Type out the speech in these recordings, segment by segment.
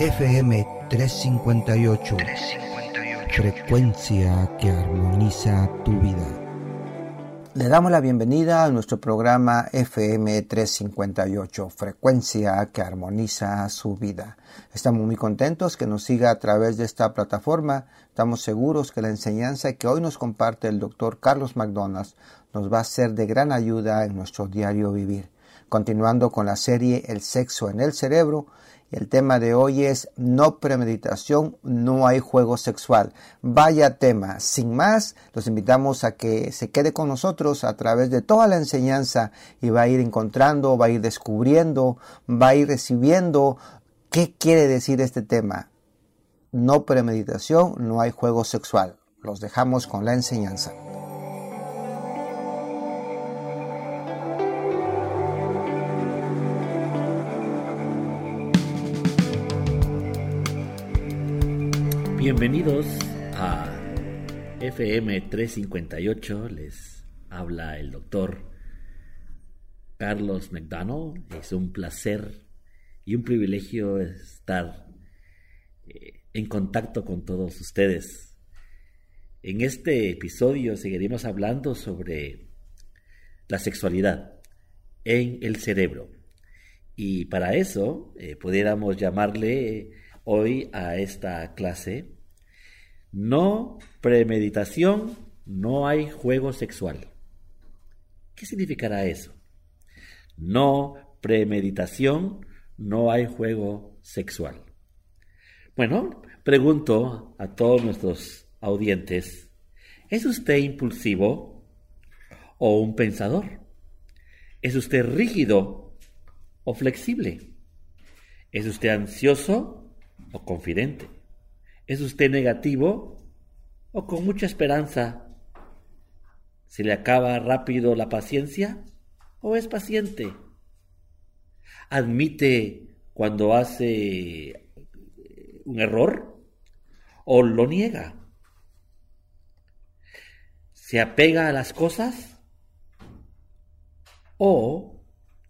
FM 358. Frecuencia que armoniza tu vida. Le damos la bienvenida a nuestro programa FM 358, Frecuencia que armoniza su vida. Estamos muy contentos que nos siga a través de esta plataforma. Estamos seguros que la enseñanza que hoy nos comparte el doctor Carlos McDonald nos va a ser de gran ayuda en nuestro diario vivir. Continuando con la serie El sexo en el cerebro, el tema de hoy es no premeditación, no hay juego sexual. Vaya tema. Sin más, los invitamos a que se quede con nosotros a través de toda la enseñanza y va a ir encontrando, va a ir descubriendo, va a ir recibiendo qué quiere decir este tema. No premeditación, no hay juego sexual. Los dejamos con la enseñanza. Bienvenidos a FM 358. Les habla el doctor Carlos McDonald. Es un placer y un privilegio estar eh, en contacto con todos ustedes. En este episodio seguiremos hablando sobre la sexualidad en el cerebro. Y para eso eh, pudiéramos llamarle hoy a esta clase no premeditación, no hay juego sexual. ¿Qué significará eso? No premeditación, no hay juego sexual. Bueno, pregunto a todos nuestros audientes, ¿es usted impulsivo o un pensador? ¿Es usted rígido o flexible? ¿Es usted ansioso o confidente? ¿Es usted negativo o con mucha esperanza? ¿Se le acaba rápido la paciencia o es paciente? ¿Admite cuando hace un error o lo niega? ¿Se apega a las cosas o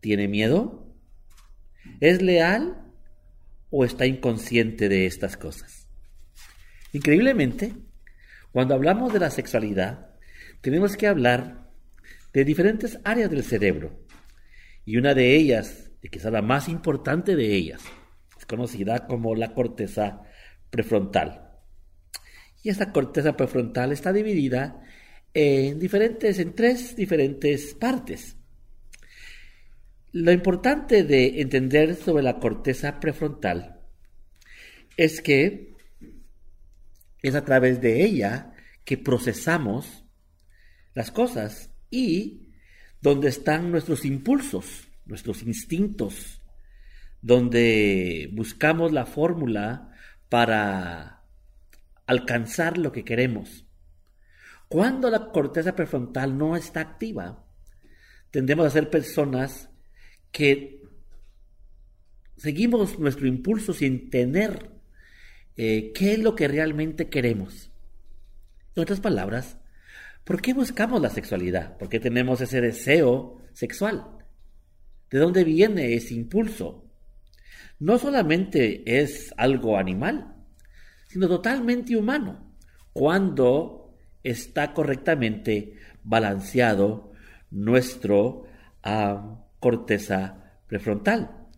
tiene miedo? ¿Es leal o está inconsciente de estas cosas? Increíblemente, cuando hablamos de la sexualidad, tenemos que hablar de diferentes áreas del cerebro. Y una de ellas, y quizá la más importante de ellas, es conocida como la corteza prefrontal. Y esta corteza prefrontal está dividida en diferentes, en tres diferentes partes. Lo importante de entender sobre la corteza prefrontal es que es a través de ella que procesamos las cosas y donde están nuestros impulsos, nuestros instintos, donde buscamos la fórmula para alcanzar lo que queremos. Cuando la corteza prefrontal no está activa, tendemos a ser personas que seguimos nuestro impulso sin tener eh, qué es lo que realmente queremos. En otras palabras, ¿por qué buscamos la sexualidad? ¿Por qué tenemos ese deseo sexual? ¿De dónde viene ese impulso? No solamente es algo animal, sino totalmente humano, cuando está correctamente balanceado nuestro corteza prefrontal.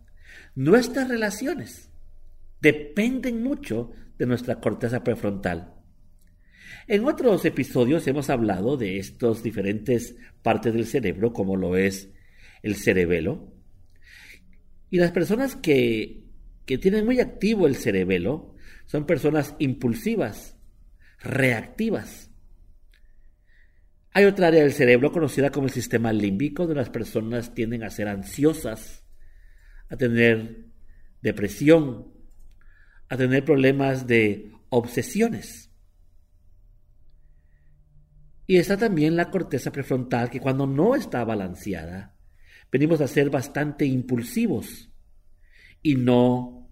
Nuestras relaciones dependen mucho de nuestra corteza prefrontal. En otros episodios hemos hablado de estas diferentes partes del cerebro, como lo es el cerebelo. Y las personas que, que tienen muy activo el cerebelo son personas impulsivas, reactivas. Hay otra área del cerebro conocida como el sistema límbico, donde las personas tienden a ser ansiosas, a tener depresión, a tener problemas de obsesiones. Y está también la corteza prefrontal que cuando no está balanceada, venimos a ser bastante impulsivos y no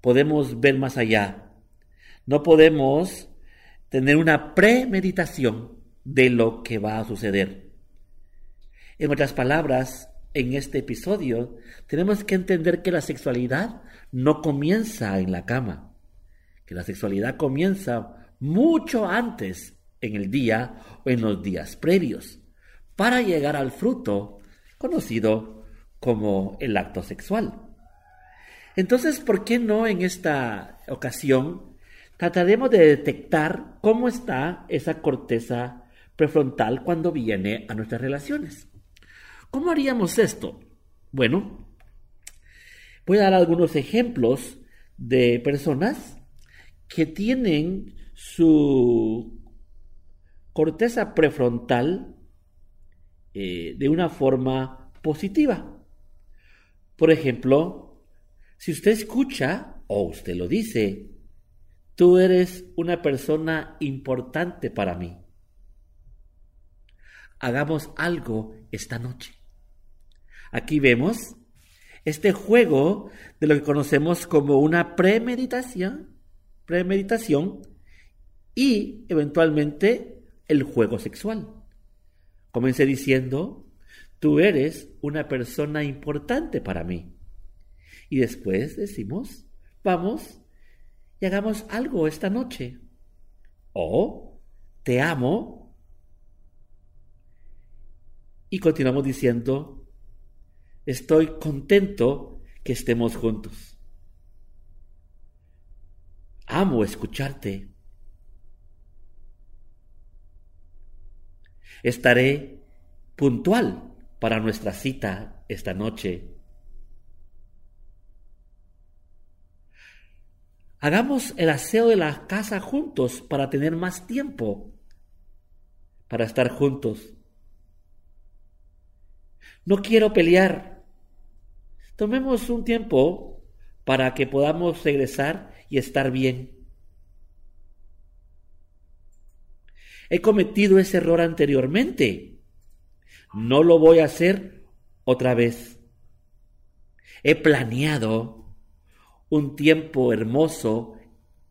podemos ver más allá. No podemos tener una premeditación de lo que va a suceder. En otras palabras, en este episodio, tenemos que entender que la sexualidad no comienza en la cama, que la sexualidad comienza mucho antes en el día o en los días previos, para llegar al fruto conocido como el acto sexual. Entonces, ¿por qué no en esta ocasión trataremos de detectar cómo está esa corteza prefrontal cuando viene a nuestras relaciones? ¿Cómo haríamos esto? Bueno, voy a dar algunos ejemplos de personas que tienen su corteza prefrontal eh, de una forma positiva. Por ejemplo, si usted escucha o usted lo dice, tú eres una persona importante para mí. Hagamos algo esta noche. Aquí vemos este juego de lo que conocemos como una premeditación, premeditación y eventualmente el juego sexual. Comencé diciendo, tú eres una persona importante para mí. Y después decimos, vamos y hagamos algo esta noche. O, te amo. Y continuamos diciendo, estoy contento que estemos juntos. Amo escucharte. Estaré puntual para nuestra cita esta noche. Hagamos el aseo de la casa juntos para tener más tiempo para estar juntos. No quiero pelear. Tomemos un tiempo para que podamos regresar y estar bien. He cometido ese error anteriormente. No lo voy a hacer otra vez. He planeado un tiempo hermoso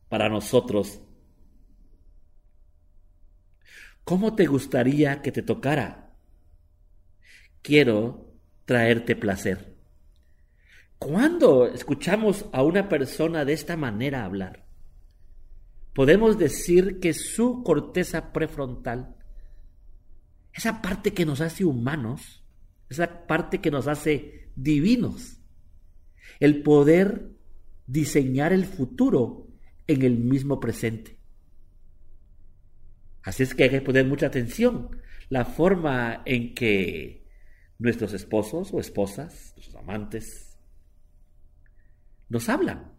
para nosotros. ¿Cómo te gustaría que te tocara? Quiero traerte placer. ¿Cuándo escuchamos a una persona de esta manera hablar? podemos decir que su corteza prefrontal, esa parte que nos hace humanos, esa parte que nos hace divinos, el poder diseñar el futuro en el mismo presente. Así es que hay que poner mucha atención la forma en que nuestros esposos o esposas, nuestros amantes, nos hablan.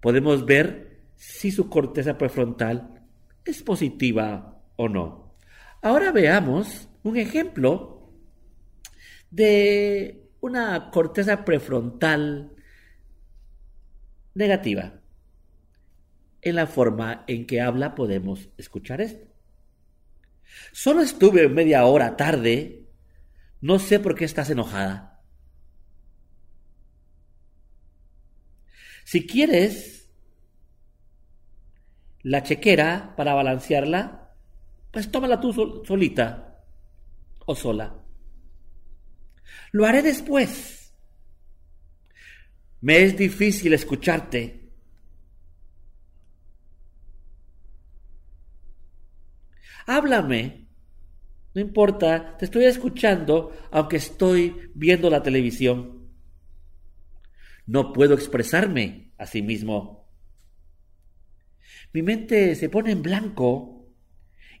Podemos ver si su corteza prefrontal es positiva o no. Ahora veamos un ejemplo de una corteza prefrontal negativa. En la forma en que habla podemos escuchar esto. Solo estuve media hora tarde. No sé por qué estás enojada. Si quieres la chequera para balancearla, pues tómala tú solita o sola. Lo haré después. Me es difícil escucharte. Háblame. No importa, te estoy escuchando aunque estoy viendo la televisión. No puedo expresarme a sí mismo mi mente se pone en blanco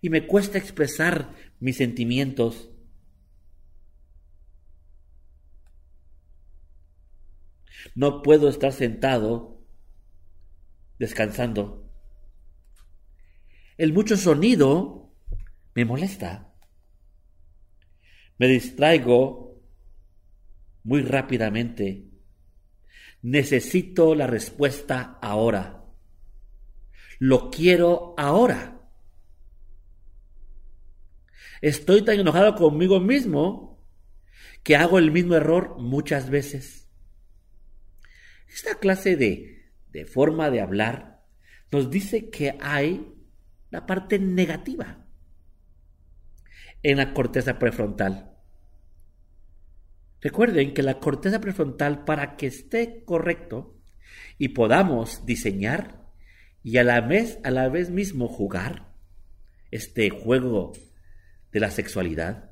y me cuesta expresar mis sentimientos. No puedo estar sentado descansando. El mucho sonido me molesta. Me distraigo muy rápidamente. Necesito la respuesta ahora. Lo quiero ahora. Estoy tan enojado conmigo mismo que hago el mismo error muchas veces. Esta clase de, de forma de hablar nos dice que hay la parte negativa en la corteza prefrontal. Recuerden que la corteza prefrontal, para que esté correcto y podamos diseñar y a la vez, a la vez mismo jugar este juego de la sexualidad,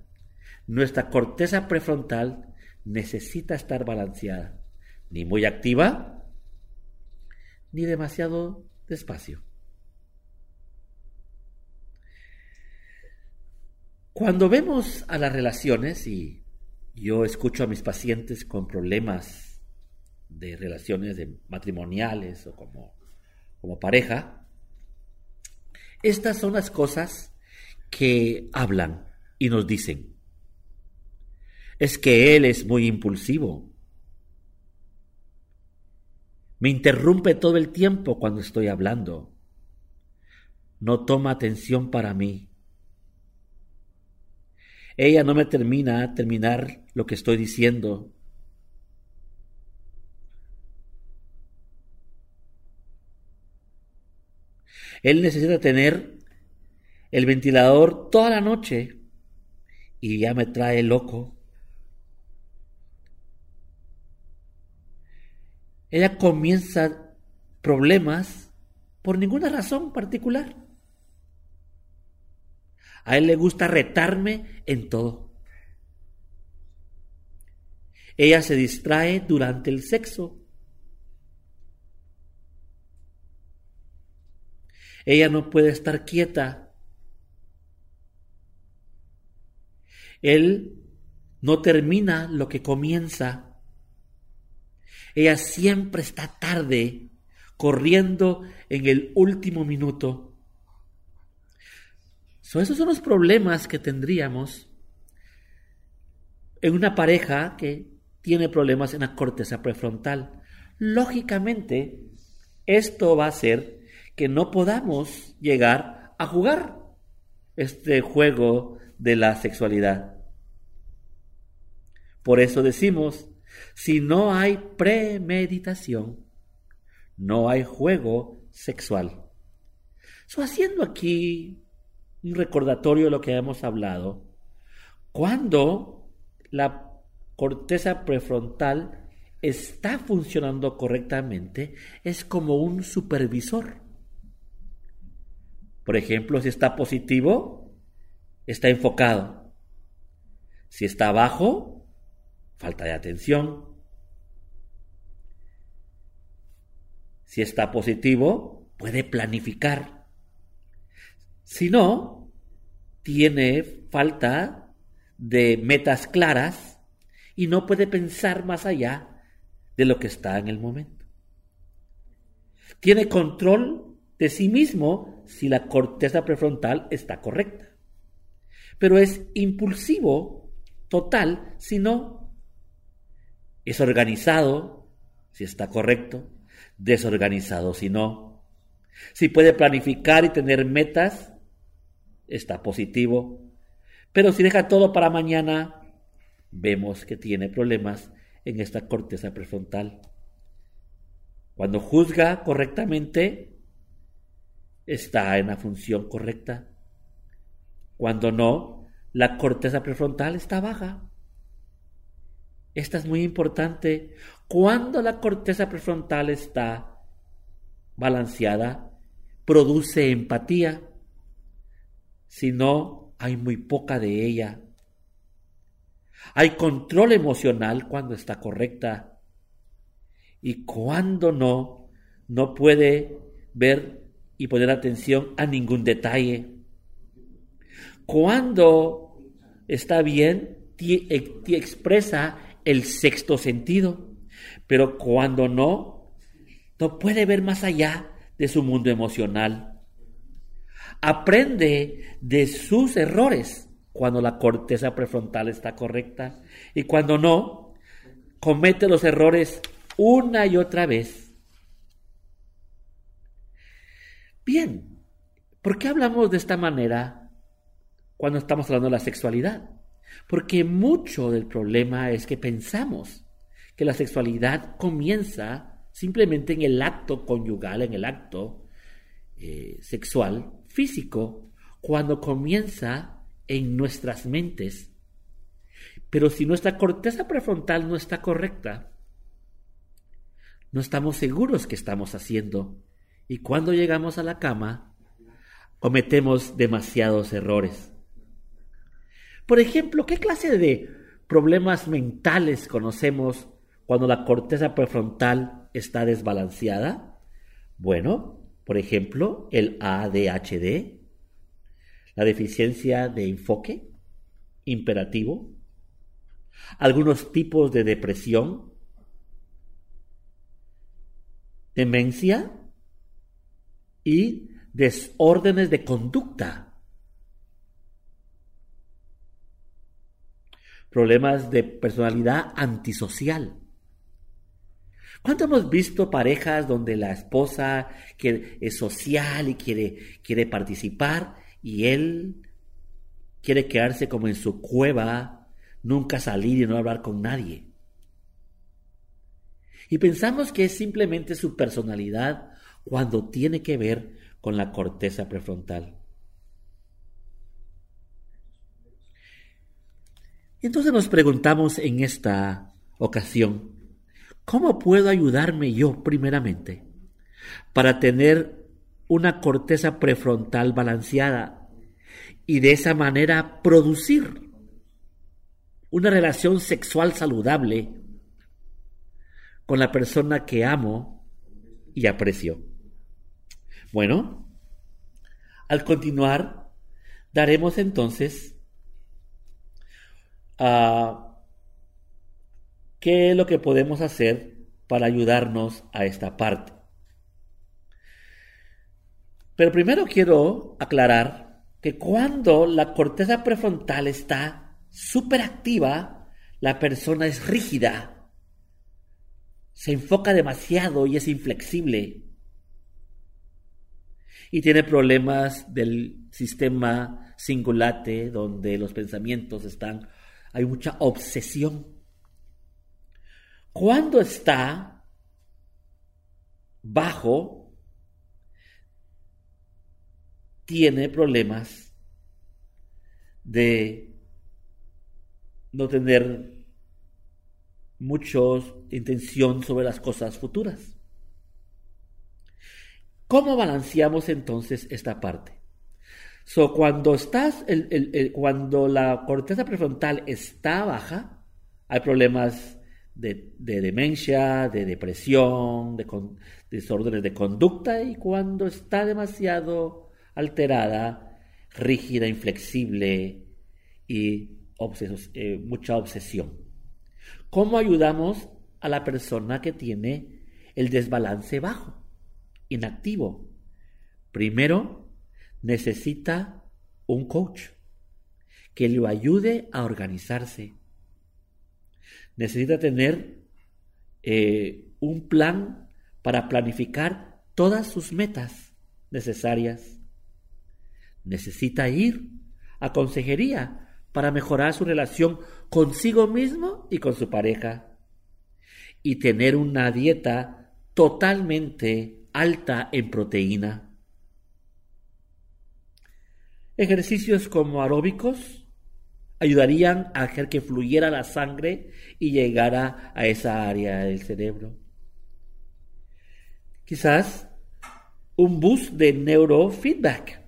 nuestra corteza prefrontal necesita estar balanceada, ni muy activa, ni demasiado despacio. Cuando vemos a las relaciones, y yo escucho a mis pacientes con problemas de relaciones matrimoniales o como, como pareja, estas son las cosas que hablan y nos dicen. Es que él es muy impulsivo. Me interrumpe todo el tiempo cuando estoy hablando. No toma atención para mí. Ella no me termina terminar lo que estoy diciendo. Él necesita tener el ventilador toda la noche y ya me trae loco. Ella comienza problemas por ninguna razón particular. A él le gusta retarme en todo. Ella se distrae durante el sexo. Ella no puede estar quieta. Él no termina lo que comienza. Ella siempre está tarde, corriendo en el último minuto esos son los problemas que tendríamos en una pareja que tiene problemas en la corteza prefrontal. Lógicamente, esto va a hacer que no podamos llegar a jugar este juego de la sexualidad. Por eso decimos, si no hay premeditación, no hay juego sexual. So, haciendo aquí un recordatorio de lo que hemos hablado. Cuando la corteza prefrontal está funcionando correctamente, es como un supervisor. Por ejemplo, si está positivo, está enfocado. Si está bajo, falta de atención. Si está positivo, puede planificar. Si no, tiene falta de metas claras y no puede pensar más allá de lo que está en el momento. Tiene control de sí mismo si la corteza prefrontal está correcta, pero es impulsivo total si no. Es organizado si está correcto, desorganizado si no. Si puede planificar y tener metas está positivo, pero si deja todo para mañana, vemos que tiene problemas en esta corteza prefrontal. Cuando juzga correctamente, está en la función correcta. Cuando no, la corteza prefrontal está baja. Esta es muy importante. Cuando la corteza prefrontal está balanceada, produce empatía sino hay muy poca de ella. Hay control emocional cuando está correcta y cuando no, no puede ver y poner atención a ningún detalle. Cuando está bien, eh, expresa el sexto sentido, pero cuando no, no puede ver más allá de su mundo emocional aprende de sus errores cuando la corteza prefrontal está correcta y cuando no, comete los errores una y otra vez. Bien, ¿por qué hablamos de esta manera cuando estamos hablando de la sexualidad? Porque mucho del problema es que pensamos que la sexualidad comienza simplemente en el acto conyugal, en el acto eh, sexual, físico cuando comienza en nuestras mentes. Pero si nuestra corteza prefrontal no está correcta, no estamos seguros que estamos haciendo. Y cuando llegamos a la cama, cometemos demasiados errores. Por ejemplo, ¿qué clase de problemas mentales conocemos cuando la corteza prefrontal está desbalanceada? Bueno, por ejemplo, el ADHD, la deficiencia de enfoque imperativo, algunos tipos de depresión, demencia y desórdenes de conducta. Problemas de personalidad antisocial. ¿Cuánto hemos visto parejas donde la esposa es social y quiere, quiere participar y él quiere quedarse como en su cueva, nunca salir y no hablar con nadie? Y pensamos que es simplemente su personalidad cuando tiene que ver con la corteza prefrontal. Entonces nos preguntamos en esta ocasión, ¿cómo puedo ayudarme yo primeramente para tener una corteza prefrontal balanceada y de esa manera producir una relación sexual saludable con la persona que amo y aprecio? Bueno, al continuar, daremos entonces a qué es lo que podemos hacer para ayudarnos a esta parte. Pero primero quiero aclarar que cuando la corteza prefrontal está súper activa, la persona es rígida, se enfoca demasiado y es inflexible y tiene problemas del sistema singulate donde los pensamientos están, hay mucha obsesión. Cuando está bajo, tiene problemas de no tener mucha intención sobre las cosas futuras. ¿Cómo balanceamos entonces esta parte? So, cuando estás, cuando la corteza prefrontal está baja, hay problemas de, demencia, de depresión, de, desórdenes de conducta, y cuando está demasiado alterada, rígida, inflexible y eh, mucha obsesión. ¿Cómo ayudamos a la persona que tiene el desbalance bajo? inactivo. Primero, necesita un coach que lo ayude a organizarse. Necesita tener eh, un plan para planificar todas sus metas necesarias. Necesita ir a consejería para mejorar su relación consigo mismo y con su pareja. Y tener una dieta totalmente alta en proteína. Ejercicios como aeróbicos ayudarían a hacer que fluyera la sangre y llegara a esa área del cerebro. Quizás un bus de neurofeedback,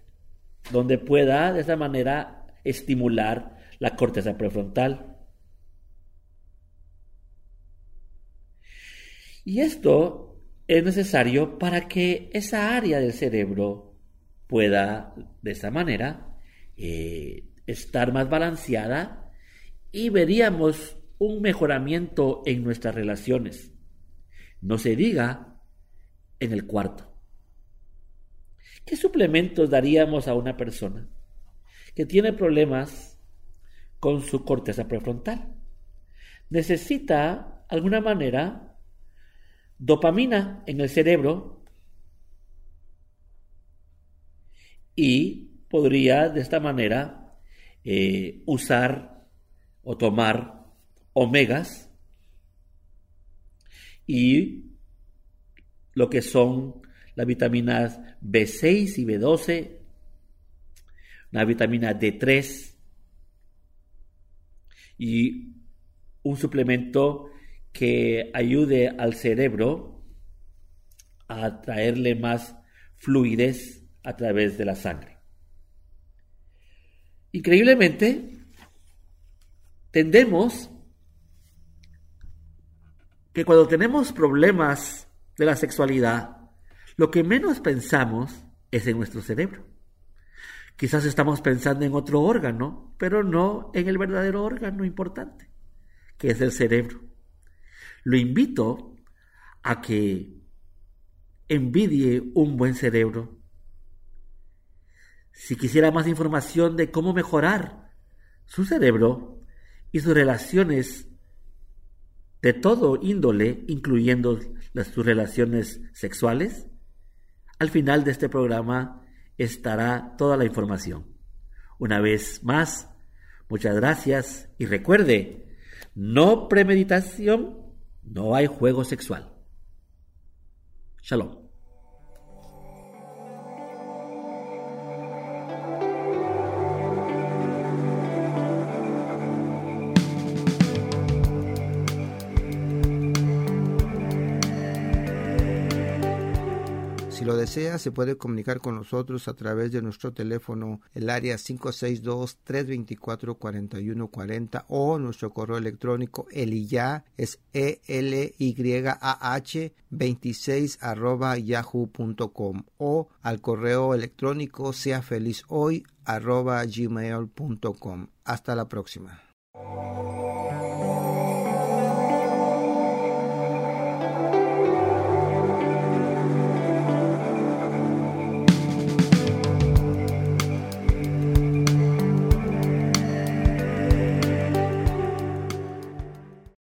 donde pueda de esa manera estimular la corteza prefrontal. Y esto es necesario para que esa área del cerebro pueda, de esa manera, eh, estar más balanceada y veríamos un mejoramiento en nuestras relaciones. No se diga en el cuarto. ¿Qué suplementos daríamos a una persona que tiene problemas con su corteza prefrontal? Necesita, alguna manera, dopamina en el cerebro y podría de esta manera eh, usar o tomar omegas y lo que son las vitaminas B6 y B12, la vitamina D3 y un suplemento que ayude al cerebro a traerle más fluidez a través de la sangre. Increíblemente, tendemos que cuando tenemos problemas de la sexualidad, lo que menos pensamos es en nuestro cerebro. Quizás estamos pensando en otro órgano, pero no en el verdadero órgano importante, que es el cerebro. Lo invito a que envidie un buen cerebro. Si quisiera más información de cómo mejorar su cerebro y sus relaciones de todo índole, incluyendo las, sus relaciones sexuales, al final de este programa estará toda la información. Una vez más, muchas gracias y recuerde, no premeditación, no hay juego sexual. Shalom. Si lo desea, se puede comunicar con nosotros a través de nuestro teléfono, el área 562-324-4140 o nuestro correo electrónico eliyah es e l y a h 26 arroba yahoo.com o al correo electrónico sea feliz hoy arroba gmail.com. Hasta la próxima.